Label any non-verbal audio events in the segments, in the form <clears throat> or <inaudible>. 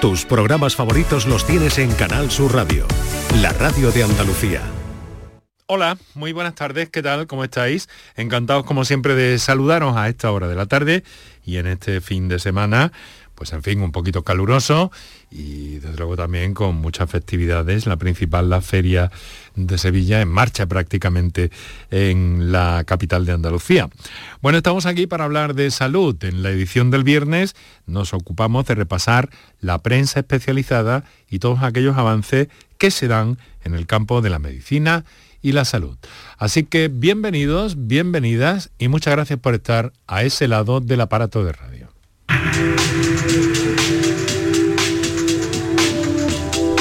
Tus programas favoritos los tienes en Canal Sur Radio, la radio de Andalucía. Hola, muy buenas tardes, ¿qué tal? ¿Cómo estáis? Encantados como siempre de saludaros a esta hora de la tarde y en este fin de semana pues en fin, un poquito caluroso y desde luego también con muchas festividades. La principal, la Feria de Sevilla, en marcha prácticamente en la capital de Andalucía. Bueno, estamos aquí para hablar de salud. En la edición del viernes nos ocupamos de repasar la prensa especializada y todos aquellos avances que se dan en el campo de la medicina y la salud. Así que bienvenidos, bienvenidas y muchas gracias por estar a ese lado del aparato de radio.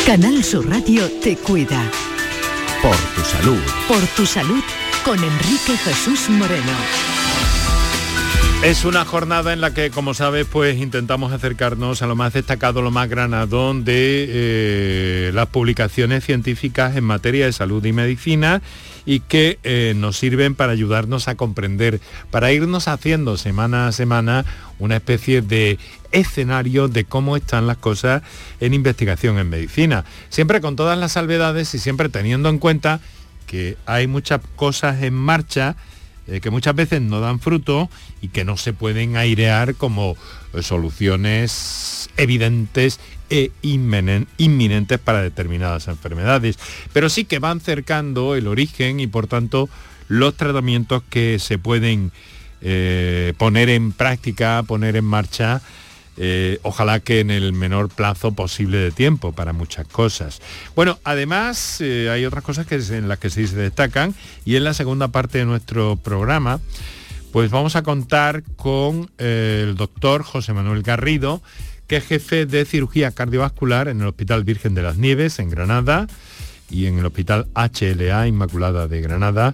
Canal Sur Radio te cuida. Por tu salud. Por tu salud con Enrique Jesús Moreno. Es una jornada en la que, como sabes, pues intentamos acercarnos a lo más destacado, lo más granadón de eh, las publicaciones científicas en materia de salud y medicina y que eh, nos sirven para ayudarnos a comprender, para irnos haciendo semana a semana una especie de escenario de cómo están las cosas en investigación en medicina. Siempre con todas las salvedades y siempre teniendo en cuenta que hay muchas cosas en marcha eh, que muchas veces no dan fruto y que no se pueden airear como eh, soluciones evidentes e inminentes para determinadas enfermedades, pero sí que van cercando el origen y por tanto los tratamientos que se pueden eh, poner en práctica, poner en marcha, eh, ojalá que en el menor plazo posible de tiempo para muchas cosas. Bueno, además eh, hay otras cosas que en las que sí se destacan y en la segunda parte de nuestro programa pues vamos a contar con el doctor José Manuel Garrido, que es jefe de cirugía cardiovascular en el Hospital Virgen de las Nieves, en Granada, y en el Hospital HLA Inmaculada de Granada,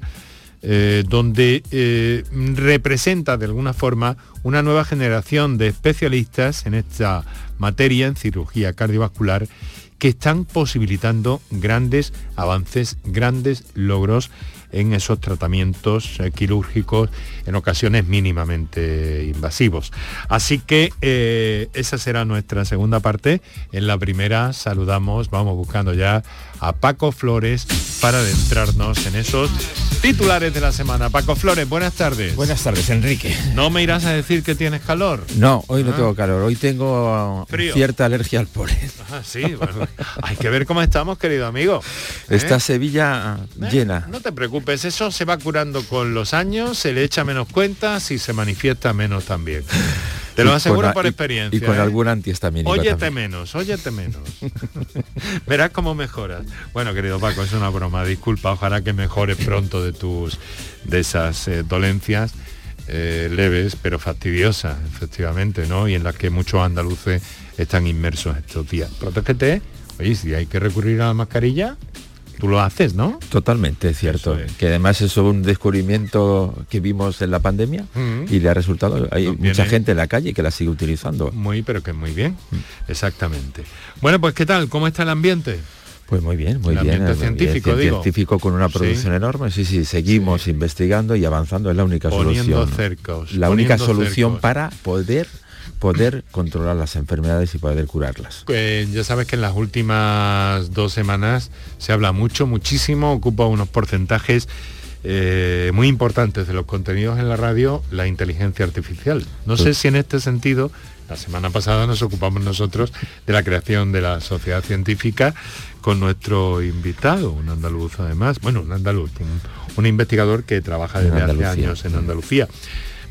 eh, donde eh, representa de alguna forma una nueva generación de especialistas en esta materia, en cirugía cardiovascular, que están posibilitando grandes avances, grandes logros en esos tratamientos eh, quirúrgicos en ocasiones mínimamente invasivos. Así que eh, esa será nuestra segunda parte. En la primera saludamos, vamos buscando ya a Paco Flores para adentrarnos en esos titulares de la semana. Paco Flores, buenas tardes. Buenas tardes, Enrique. ¿No me irás a decir que tienes calor? No, hoy no ah. tengo calor, hoy tengo cierta alergia al polen. Ah, sí, hay que ver cómo estamos, querido amigo. Está ¿Eh? Sevilla llena. No te preocupes pues eso se va curando con los años, se le echa menos cuentas y se manifiesta menos también. <laughs> Te lo aseguro por experiencia. Y con ¿eh? algún antihistamínico Óyete menos, óyete menos. <laughs> Verás cómo mejoras. Bueno, querido Paco, es una broma. Disculpa, ojalá que mejores pronto de tus de esas eh, dolencias eh, leves, pero fastidiosas, efectivamente, ¿no? Y en las que muchos andaluces están inmersos estos días. Protégete. Oye, si hay que recurrir a la mascarilla, tú lo haces, ¿no? Totalmente, es cierto. Que además es un descubrimiento que vimos en la pandemia y le ha resultado, hay mucha gente en la calle que la sigue utilizando. Muy, pero que muy bien, mm. exactamente. Bueno, pues ¿qué tal? ¿Cómo está el ambiente? Pues muy bien, muy bien. científico, científico con una producción enorme. Sí, sí, seguimos investigando y avanzando. Es la única poniendo solución. Cercos, la única solución para poder poder controlar las enfermedades y poder curarlas. Pues ya sabes que en las últimas dos semanas se habla mucho, muchísimo, ocupa unos porcentajes eh, muy importantes de los contenidos en la radio, la inteligencia artificial. No sé si en este sentido, la semana pasada nos ocupamos nosotros de la creación de la sociedad científica con nuestro invitado, un andaluz además, bueno, un andaluz, un, investigador que trabaja desde hace años en Andalucía.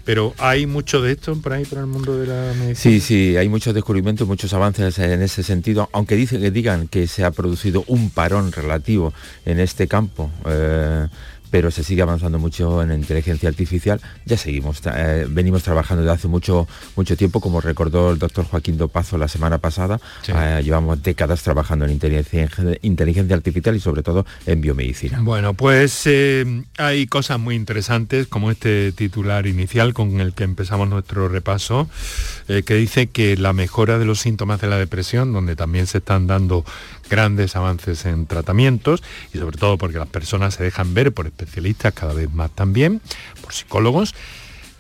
Pero hay mucho de esto por ahí, por el mundo de la medicina. Sí, sí, hay muchos descubrimientos, muchos avances en ese sentido, aunque dicen que digan que se ha producido un parón relativo en este campo. Eh, pero se sigue avanzando mucho en inteligencia artificial. Ya seguimos, eh, venimos trabajando desde hace mucho, mucho tiempo, como recordó el doctor Joaquín Dopazo la semana pasada. Eh, llevamos décadas trabajando en inteligencia, inteligencia, artificial y sobre todo en biomedicina. Bueno, pues eh, hay cosas muy interesantes, como este titular inicial con el que empezamos nuestro repaso, que dice que la mejora de los síntomas de la depresión, donde también se están dando grandes avances en tratamientos y sobre todo porque las personas se dejan ver por especialistas cada vez más también, por psicólogos,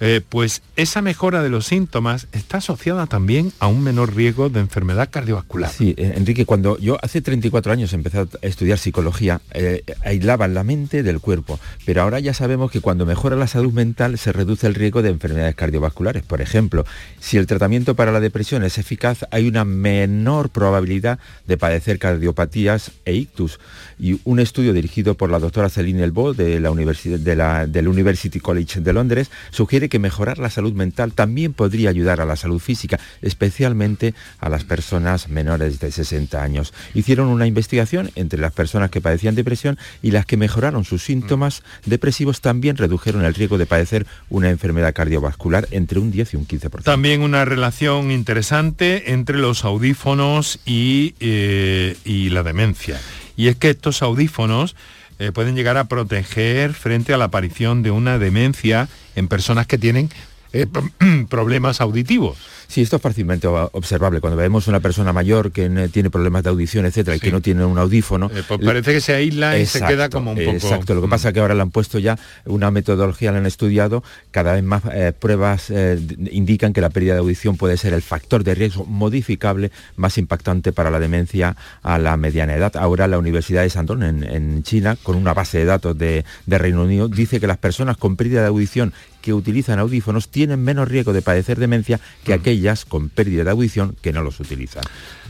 eh, pues esa mejora de los síntomas está asociada también a un menor riesgo de enfermedad cardiovascular. Sí, eh, Enrique, cuando yo hace 34 años empecé a estudiar psicología, eh, aislaban la mente del cuerpo, pero ahora ya sabemos que cuando mejora la salud mental se reduce el riesgo de enfermedades cardiovasculares. Por ejemplo, si el tratamiento para la depresión es eficaz, hay una menor probabilidad de padecer cardiopatías e ictus. Y un estudio dirigido por la doctora Celine Elbo de la del University College de Londres sugiere que mejorar la salud mental también podría ayudar a la salud física, especialmente a las personas menores de 60 años. Hicieron una investigación entre las personas que padecían depresión y las que mejoraron sus síntomas depresivos también redujeron el riesgo de padecer una enfermedad cardiovascular entre un 10 y un 15%. También una relación interesante entre los audífonos y, eh, y la demencia. Y es que estos audífonos eh, pueden llegar a proteger frente a la aparición de una demencia en personas que tienen eh, <clears throat> problemas auditivos. Sí, esto es fácilmente observable. Cuando vemos una persona mayor que tiene problemas de audición, etcétera, y que no tiene un audífono. Eh, pues parece que se aísla y se queda como un poco. Exacto. Lo que pasa es que ahora le han puesto ya una metodología, le han estudiado, cada vez más eh, pruebas eh, indican que la pérdida de audición puede ser el factor de riesgo modificable más impactante para la demencia a la mediana edad. Ahora la Universidad de Shandong en, en China, con una base de datos de, de Reino Unido, dice que las personas con pérdida de audición que utilizan audífonos tienen menos riesgo de padecer demencia que mm. Con pérdida de audición que no los utilizan.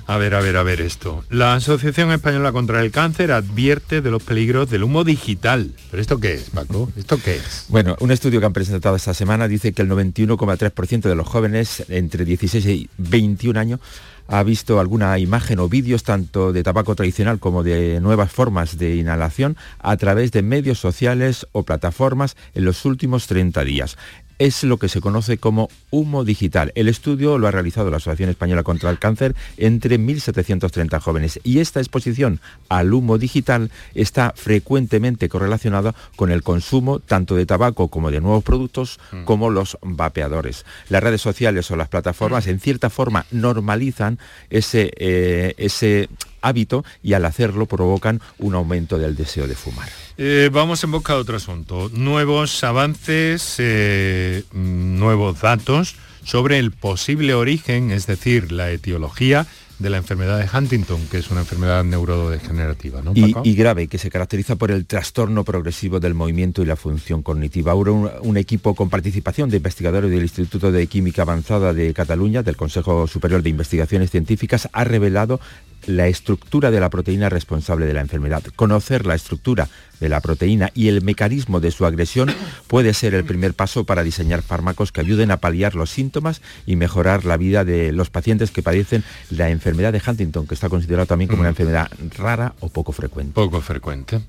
A ver, a ver, a ver esto. La Asociación Española contra el Cáncer advierte de los peligros del humo digital. ¿Pero esto qué es, Paco? ¿Esto qué es? Bueno, un estudio que han presentado esta semana dice que el 91,3% de los jóvenes entre 16 y 21 años ha visto alguna imagen o vídeos tanto de tabaco tradicional como de nuevas formas de inhalación a través de medios sociales o plataformas en los últimos 30 días es lo que se conoce como humo digital. El estudio lo ha realizado la Asociación Española contra el Cáncer entre 1.730 jóvenes y esta exposición al humo digital está frecuentemente correlacionada con el consumo tanto de tabaco como de nuevos productos mm. como los vapeadores. Las redes sociales o las plataformas en cierta forma normalizan ese, eh, ese hábito y al hacerlo provocan un aumento del deseo de fumar. Eh, vamos en busca de otro asunto. Nuevos avances, eh, nuevos datos sobre el posible origen, es decir, la etiología de la enfermedad de Huntington, que es una enfermedad neurodegenerativa, ¿no, y, grave, que se caracteriza por el trastorno progresivo del movimiento y la función cognitiva. Ahora un, equipo con participación de investigadores del Instituto de Química Avanzada de Cataluña, del Consejo Superior de Investigaciones Científicas, ha revelado la estructura de la proteína responsable de la enfermedad. Conocer la estructura de la proteína y el mecanismo de su agresión puede ser el primer paso para diseñar fármacos que ayuden a paliar los síntomas y mejorar la vida de los pacientes que padecen la enfermedad de Huntington, que está considerada también como una enfermedad rara o poco frecuente. Poco frecuente.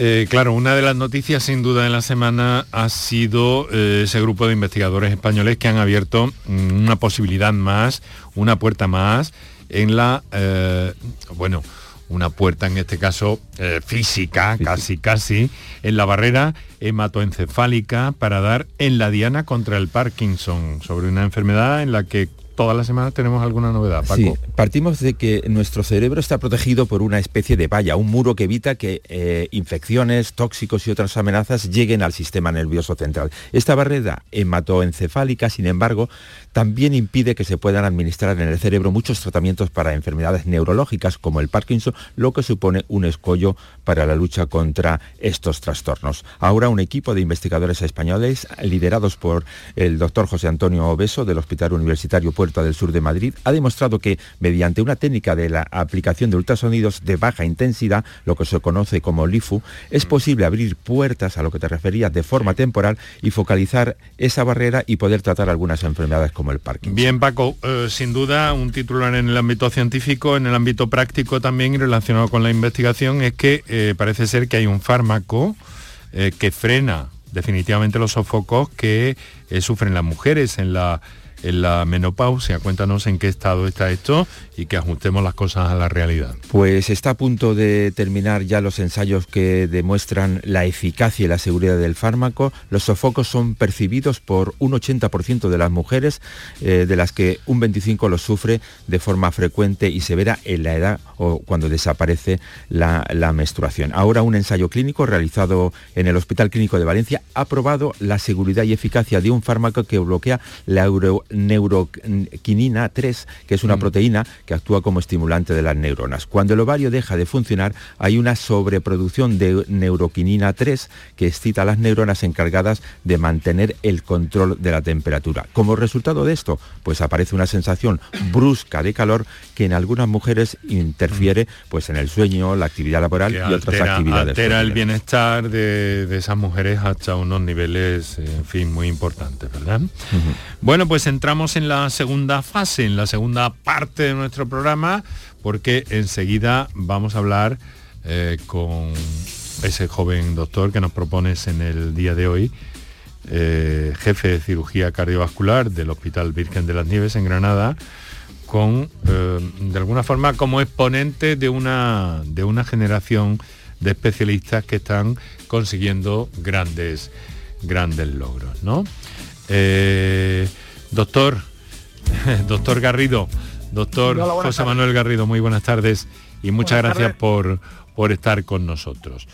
Eh, claro, una de las noticias sin duda en la semana ha sido eh, ese grupo de investigadores españoles que han abierto mm, una posibilidad más, una puerta más en la, eh, bueno, una puerta en este caso eh, física, casi casi, en la barrera hematoencefálica para dar en la diana contra el Parkinson, sobre una enfermedad en la que todas las semanas tenemos alguna novedad, Paco. Sí, partimos de que nuestro cerebro está protegido por una especie de valla, un muro que evita que eh, infecciones, tóxicos y otras amenazas lleguen al sistema nervioso central. Esta barrera hematoencefálica, sin embargo, también impide que se puedan administrar en el cerebro muchos tratamientos para enfermedades neurológicas como el Parkinson, lo que supone un escollo para la lucha contra estos trastornos. Ahora un equipo de investigadores españoles, liderados por el doctor José Antonio Obeso del Hospital Universitario Del Sur de Madrid, ha demostrado que mediante una técnica de la aplicación de ultrasonidos de baja intensidad, lo que se conoce como LIFU, es mm. posible abrir puertas a lo que te referías de forma temporal y focalizar esa barrera y poder tratar algunas enfermedades como el Parkinson. Bien, Paco, eh, sin duda un titular en el ámbito científico, en el ámbito práctico también relacionado con la investigación es que eh, parece ser que hay un fármaco eh, que frena definitivamente los sofocos que sufren las mujeres en la en la menopausia. Cuéntanos en qué estado está esto y que ajustemos las cosas a la realidad. Pues está a punto de terminar ya los ensayos que demuestran la eficacia y la seguridad del fármaco. Los sofocos son percibidos por un 80% de las mujeres, eh, de las que un 25% los sufre de forma frecuente y severa en la edad o cuando desaparece la, menstruación. Ahora un ensayo clínico realizado en el Hospital Clínico de Valencia ha probado la seguridad y eficacia de un fármaco que bloquea la euro neuroquinina 3, que es una mm. proteína que actúa como estimulante de las neuronas. Cuando el ovario deja de funcionar, hay una sobreproducción de neuroquinina 3 que excita a las neuronas encargadas de mantener el control de la temperatura. Como resultado de esto, pues aparece una sensación brusca de calor que en algunas mujeres interfiere mm. pues en el sueño, la actividad laboral y otras actividades. Altera el bienestar de, esas mujeres hasta unos niveles, en fin, muy importantes, ¿verdad? Bueno, pues entramos en la segunda fase, en la segunda parte de nuestro programa, porque enseguida vamos a hablar eh, con ese joven doctor que nos propones en el día de hoy, eh, jefe de cirugía cardiovascular del Hospital Virgen de las Nieves en Granada, con, eh, de alguna forma, como exponente de una, de una generación de especialistas que están consiguiendo grandes, grandes logros. ¿no? Doctor, <laughs> doctor Garrido, doctor José Manuel Garrido, muy buenas tardes y muchas gracias por, por estar con nosotros.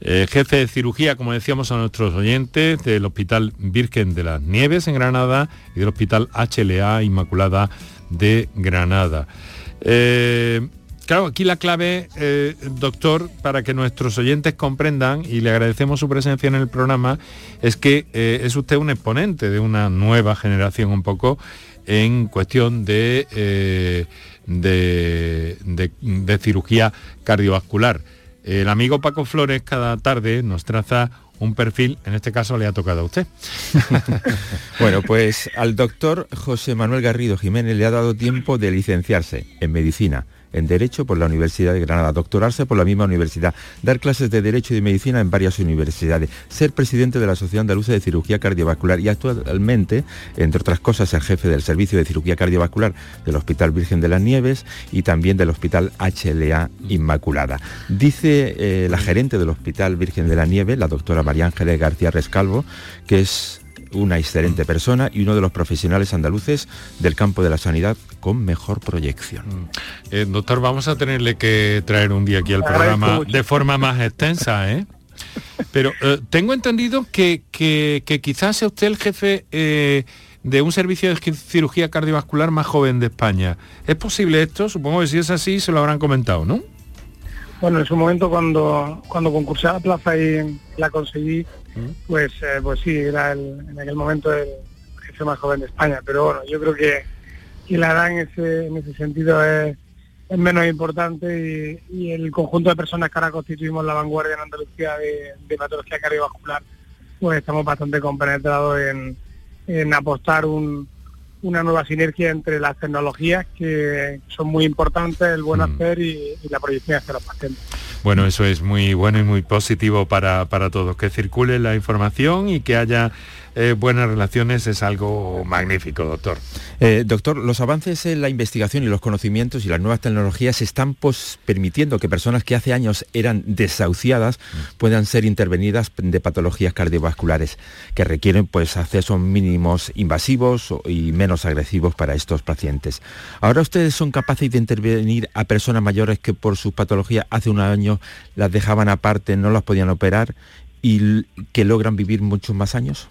Eh, jefe de cirugía, como decíamos a nuestros oyentes, del Hospital Virgen de las Nieves en Granada y del Hospital HLA Inmaculada de Granada. Eh, claro, aquí la clave, eh, doctor, para que nuestros oyentes comprendan, y le agradecemos su presencia en el programa, es que es usted un exponente de una nueva generación un poco en cuestión de, de, cirugía cardiovascular. El amigo Paco Flores cada tarde nos traza un perfil, en este caso le ha tocado a usted. <laughs> bueno, pues al doctor José Manuel Garrido Jiménez le ha dado tiempo de licenciarse en medicina en Derecho por la Universidad de Granada, doctorarse por la misma universidad, dar clases de Derecho y de Medicina en varias universidades, ser presidente de la Sociedad Andaluza de Cirugía Cardiovascular y actualmente, entre otras cosas, el jefe del Servicio de Cirugía Cardiovascular del Hospital Virgen de las Nieves y también del Hospital HLA Inmaculada. Dice eh, la gerente del Hospital Virgen de las Nieves, la doctora María Ángeles García Rescalvo, que es una excelente persona y uno de los profesionales andaluces del campo de la sanidad con mejor proyección. Mm. Eh, doctor, vamos a tenerle que traer un día aquí al programa de forma más extensa, ¿eh? Pero eh, tengo entendido que, quizás sea usted el jefe eh, de un servicio de cirugía cardiovascular más joven de España. ¿Es posible esto? Supongo que si es así se lo habrán comentado, ¿no? Bueno, en su momento cuando, cuando concursé a la plaza y la conseguí, pues, eh, pues sí, era en aquel momento el jefe más joven de España. Pero bueno, yo creo que, la edad en ese, en ese sentido es, menos importante y, el conjunto de personas que ahora constituimos la vanguardia en Andalucía de, patología cardiovascular, pues estamos bastante compenetrados en, en apostar una nueva sinergia entre las tecnologías que son muy importantes, el buen mm. hacer y, y la proyección hacia los pacientes. Bueno, eso es muy bueno y muy positivo para, para todos, que circule la información y que haya eh, buenas relaciones es algo magnífico, doctor. Eh, doctor, los avances en la investigación y los conocimientos y las nuevas tecnologías están pues, permitiendo que personas que hace años eran desahuciadas puedan ser intervenidas de patologías cardiovasculares que requieren pues, accesos mínimos invasivos y menos agresivos para estos pacientes. Ahora ustedes son capaces de intervenir a personas mayores que por sus patologías hace un año las dejaban aparte, no las podían operar y que logran vivir muchos más años.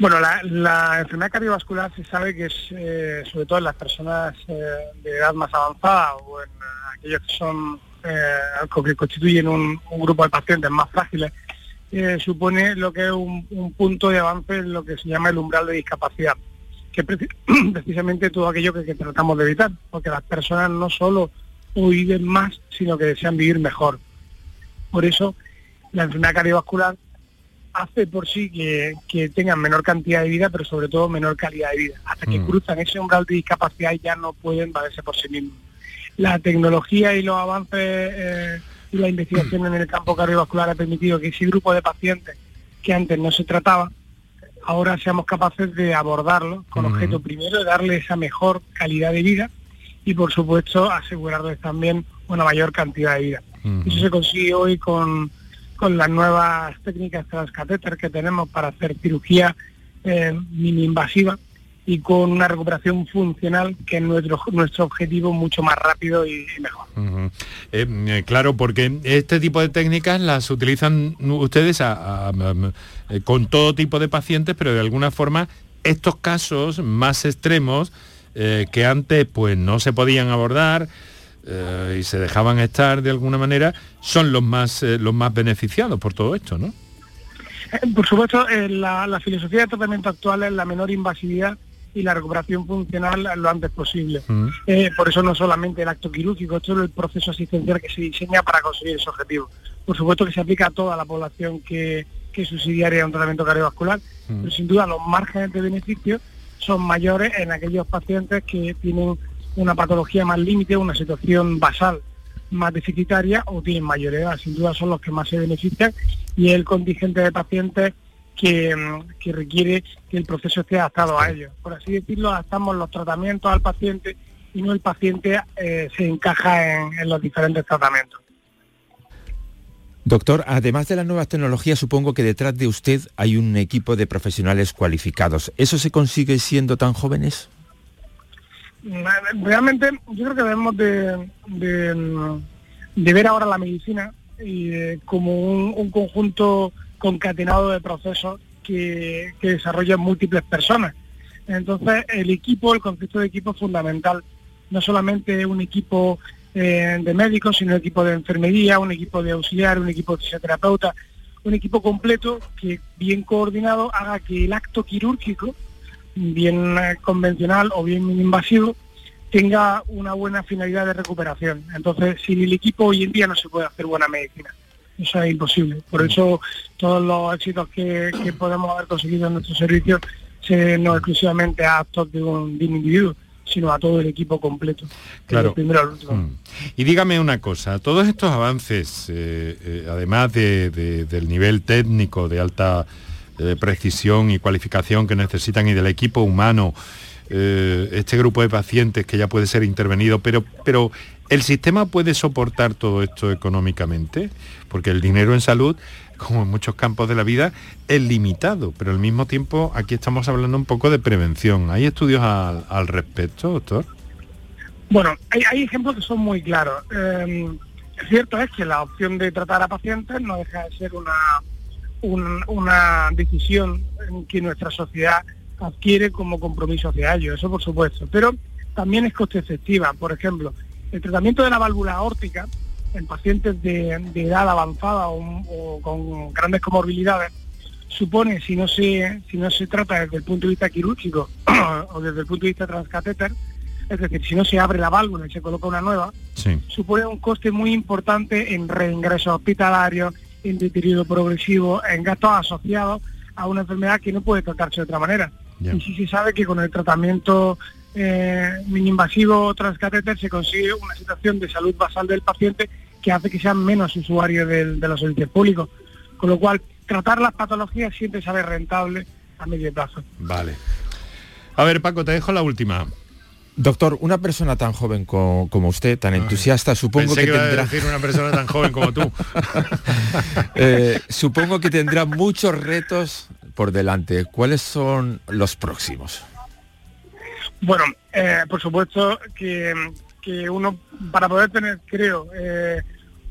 Bueno, la, enfermedad cardiovascular se sabe que es, eh, sobre todo en las personas eh, de edad más avanzada o en eh, aquellos que son que constituyen un, grupo de pacientes más frágiles, supone lo que es un, punto de avance en lo que se llama el umbral de discapacidad, que es <clears throat> precisamente todo aquello que, que, tratamos de evitar, porque las personas no solo viven más, sino que desean vivir mejor. Por eso, la enfermedad cardiovascular hace por sí que, tengan menor cantidad de vida, pero sobre todo menor calidad de vida. Hasta que mm. cruzan ese umbral de discapacidad ya no pueden valerse por sí mismos. La tecnología y los avances eh, y la investigación en el campo cardiovascular ha permitido que ese grupo de pacientes que antes no se trataba, ahora seamos capaces de abordarlo con objeto primero de darle esa mejor calidad de vida y por supuesto asegurarles también una mayor cantidad de vida. Eso se consigue hoy con, con las nuevas técnicas transcatéter que tenemos para hacer cirugía eh, mini invasiva y con una recuperación funcional que es nuestro, nuestro objetivo mucho más rápido y, mejor. Eh, eh, claro, porque este tipo de técnicas las utilizan ustedes con todo tipo de pacientes, pero de alguna forma estos casos más extremos que antes pues no se podían abordar, y se dejaban estar de alguna manera, son los más, los más beneficiados por todo esto, ¿no? Por supuesto, la, la, filosofía de tratamiento actual es la menor invasividad y la recuperación funcional lo antes posible. Mm. Eh, por eso no solamente el acto quirúrgico, todo el proceso asistencial que se diseña para conseguir ese objetivo. Por supuesto que se aplica a toda la población que, que es subsidiaria a un tratamiento cardiovascular, mm. pero sin duda los márgenes de beneficio son mayores en aquellos pacientes que tienen una patología más límite, una situación basal más deficitaria o tienen mayor edad. Sin duda son los que más se benefician y el contingente de pacientes que, requiere que el proceso esté adaptado a ellos. Por así decirlo, adaptamos los tratamientos al paciente y no el paciente eh, se encaja en, los diferentes tratamientos. Doctor, además de las nuevas tecnologías, supongo que detrás de usted hay un equipo de profesionales cualificados. ¿Eso se consigue siendo tan jóvenes? Realmente yo creo que debemos de, ver ahora la medicina eh, como un conjunto concatenado de procesos que, desarrollan múltiples personas. Entonces, el equipo, el concepto de equipo es fundamental. No solamente un equipo eh, de médicos, sino un equipo de enfermería, un equipo de auxiliar, un equipo de fisioterapeuta, un equipo completo que bien coordinado haga que el acto quirúrgico, bien eh, convencional o bien invasivo, tenga una buena finalidad de recuperación. Entonces, sin el equipo hoy en día no se puede hacer buena medicina eso es imposible. Por eso todos los éxitos que, podemos haber conseguido en nuestro servicio se no exclusivamente a actos de un, individuo, sino a todo el equipo completo. Claro. Primero mm. Y dígame una cosa, todos estos avances, eh, eh, además del nivel técnico de alta eh, precisión y cualificación que necesitan y del equipo humano, este grupo de pacientes que ya puede ser intervenido, pero, pero ¿el sistema puede soportar todo esto económicamente? porque el dinero en salud, como en muchos campos de la vida, es limitado, pero al mismo tiempo aquí estamos hablando un poco de prevención. ¿Hay estudios al, respecto, doctor? Bueno, hay, ejemplos que son muy claros. Eh, cierto es que la opción de tratar a pacientes no deja de ser una, una decisión que nuestra sociedad adquiere como compromiso hacia ello, eso por supuesto, pero también es coste efectiva. Por ejemplo, el tratamiento de la válvula aórtica en pacientes de, edad avanzada o, con grandes comorbilidades supone, si no se si no se trata desde el punto de vista quirúrgico <clears throat> o desde el punto de vista transcatéter, es decir, si no se abre la válvula y se coloca una nueva, supone un coste muy importante en reingresos hospitalarios, en deterioro progresivo, en gastos asociados a una enfermedad que no puede tratarse de otra manera. Y si se sabe que con el tratamiento eh, mini-invasivo transcatéter se consigue una situación de salud basal del paciente que hace que sean menos usuarios de los servicios públicos. Con lo cual, tratar las patologías siempre sale rentable a medio plazo. Vale. A ver, Paco, te dejo la última. Doctor, una persona tan joven como, usted, tan entusiasta, supongo que, tendrá... decir una persona tan joven como tú. <laughs> Eh, supongo que tendrá muchos retos por delante. ¿Cuáles son los próximos? Bueno, eh, por supuesto que, uno, para poder tener, creo, eh,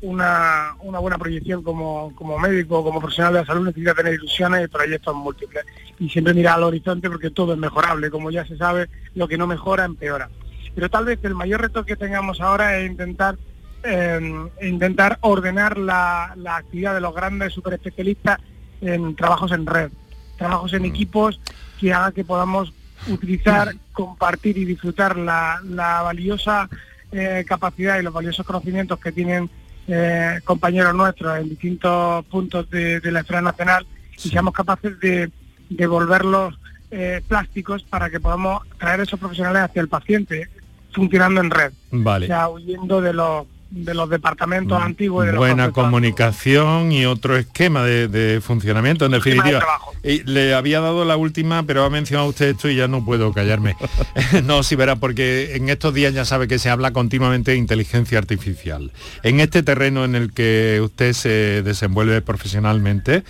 una, buena proyección como, médico, como profesional de la salud, necesita tener ilusiones y proyectos múltiples. Y siempre mirar al horizonte porque todo es mejorable. Como ya se sabe, lo que no mejora, empeora. Pero tal vez el mayor reto que tengamos ahora es intentar eh, intentar ordenar la, la, actividad de los grandes superespecialistas en trabajos en red, trabajos en mm. equipos que haga que podamos utilizar, compartir y disfrutar la, valiosa eh, capacidad y los valiosos conocimientos que tienen eh, compañeros nuestros en distintos puntos de, la esfera nacional y seamos capaces de, devolverlos eh, plásticos para que podamos traer esos profesionales hacia el paciente funcionando en red. Vale. O sea, huyendo de los de los departamentos antiguos. de Buena comunicación y otro esquema de, de funcionamiento, en de definitiva. trabajo. Y le había dado la última, pero ha mencionado usted esto y ya no puedo callarme. <laughs> no, sí verá, porque en estos días ya sabe que se habla continuamente de inteligencia artificial. En este terreno en el que usted se desenvuelve profesionalmente,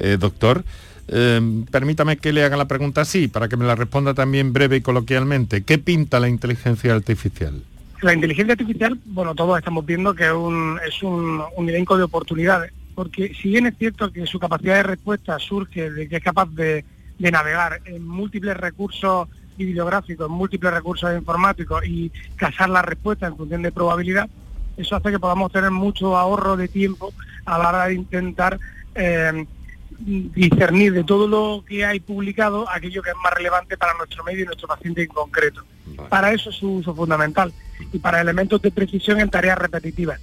eh, doctor, eh, permítame que le haga la pregunta así, para que me la responda también breve y coloquialmente. ¿Qué pinta la inteligencia artificial? La inteligencia artificial, bueno, todos estamos viendo que es un, es un, un elenco de oportunidades, porque si bien es cierto que su capacidad de respuesta surge de que es capaz de, de navegar en múltiples recursos bibliográficos, en múltiples recursos informáticos y casar la respuesta en función de probabilidad, eso hace que podamos tener mucho ahorro de tiempo a la hora de intentar eh, discernir de todo lo que hay publicado aquello que es más relevante para nuestro medio y nuestro paciente en concreto. Para eso es su uso fundamental y para elementos de precisión en tareas repetitivas,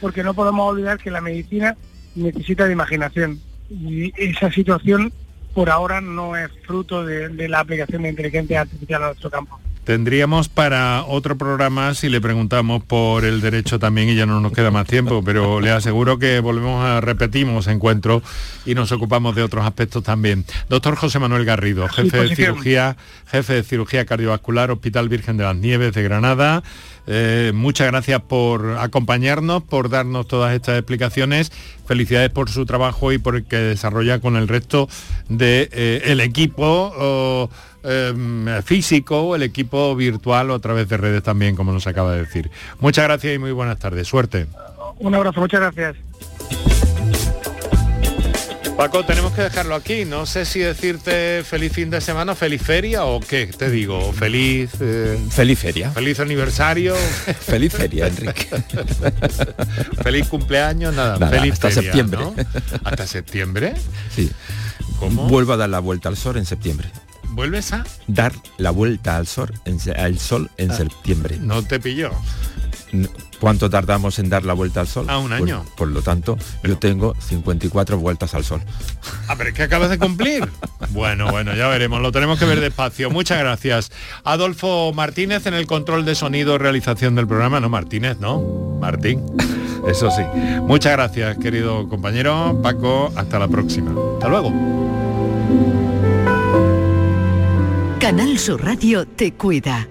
porque no podemos olvidar que la medicina necesita de imaginación y esa situación por ahora no es fruto de, de la aplicación de inteligencia artificial a nuestro campo. Tendríamos para otro programa si le preguntamos por el derecho también y ya no nos queda más tiempo, pero le aseguro que volvemos a repetimos encuentro y nos ocupamos de otros aspectos también. Doctor José Manuel Garrido, jefe de cirugía, jefe de cirugía cardiovascular, Hospital Virgen de las Nieves de Granada. Eh, muchas gracias por acompañarnos, por darnos todas estas explicaciones. Felicidades por su trabajo y por el que desarrolla con el resto del equipo o, eh, físico el equipo virtual o a través de redes también, como nos acaba de decir. Muchas gracias y muy buenas tardes. Suerte. Un abrazo, muchas gracias. Paco, tenemos que dejarlo aquí. No sé si decirte feliz fin de semana, feliz feria o qué te digo. Feliz, eh, Feliz feria. feliz aniversario, <laughs> Feliz feria, Enrique. <laughs> feliz cumpleaños, nada. Nada, feliz hasta feria, septiembre. ¿no? Hasta septiembre. Sí. ¿Cómo? Vuelvo a dar la vuelta al sol en septiembre. ¿Vuelves a? Dar la vuelta al sol en, al sol en septiembre. Ah. No te pilló. ¿Cuánto tardamos en dar la vuelta al sol? Ah, un Pues, año. por lo tanto, yo tengo 54 vueltas al sol. Ah, pero es que acabas de cumplir. <laughs> Bueno, bueno, ya veremos, lo tenemos que ver despacio. Muchas gracias. Adolfo Martínez en el control de sonido, realización del programa. No, Martínez, no. Martín. Eso sí. Muchas gracias, querido compañero. Paco, hasta la próxima. Hasta luego. Canal Sur Radio te cuida.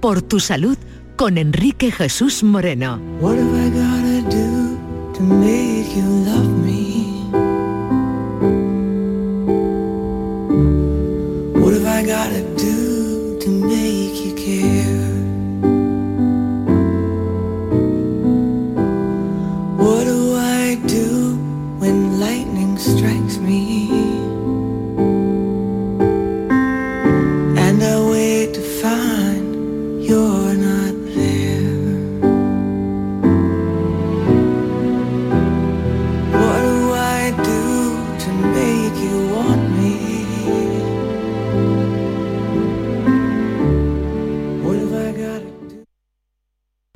Por tu salud con Enrique Jesús Moreno. What have I do to make you love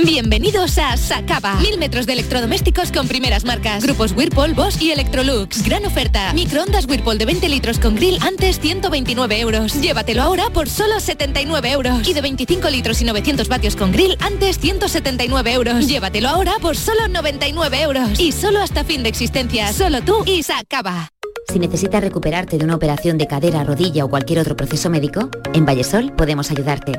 Bienvenidos a Sacaba. Mil metros de electrodomésticos con primeras marcas. Grupos Whirlpool, Bosch y Electrolux. Gran oferta. Microondas Whirlpool de 20 litros con grill antes 129 euros. Llévatelo ahora por solo 79 euros. Y de 25 litros y 900 vatios con grill antes 179 euros. Llévatelo ahora por solo 99 euros. Y solo hasta fin de existencia. Solo tú y Sacaba. Si necesitas recuperarte de una operación de cadera, rodilla o cualquier otro proceso médico, en Vallesol podemos ayudarte.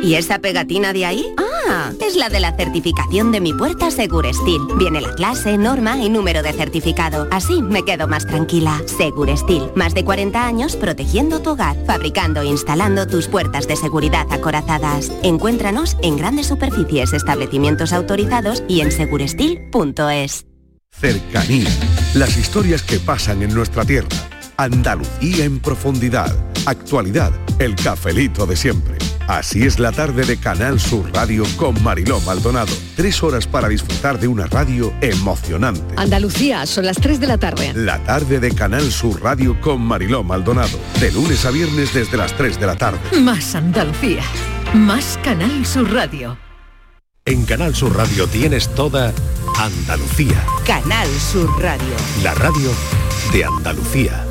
¿Y esa pegatina de ahí? Ah, es la de la certificación de mi puerta Segurestil. Viene la clase, norma y número de certificado. Así me quedo más tranquila. Segurestil, más de 40 años protegiendo tu hogar, fabricando e instalando tus puertas de seguridad acorazadas. Encuéntranos en grandes superficies, establecimientos autorizados y en segurestil.es. Cercanía. Las historias que pasan en nuestra tierra. Andalucía en profundidad. Actualidad. El cafelito de siempre. Así es la tarde de Canal Sur Radio con Mariló Maldonado. Tres horas para disfrutar de una radio emocionante. Andalucía, son las 3 de la tarde. La tarde de Canal Sur Radio con Mariló Maldonado. De lunes a viernes desde las 3 de la tarde. Más Andalucía. Más Canal Sur Radio. En Canal Sur Radio tienes toda Andalucía. Canal Sur Radio. La radio de Andalucía.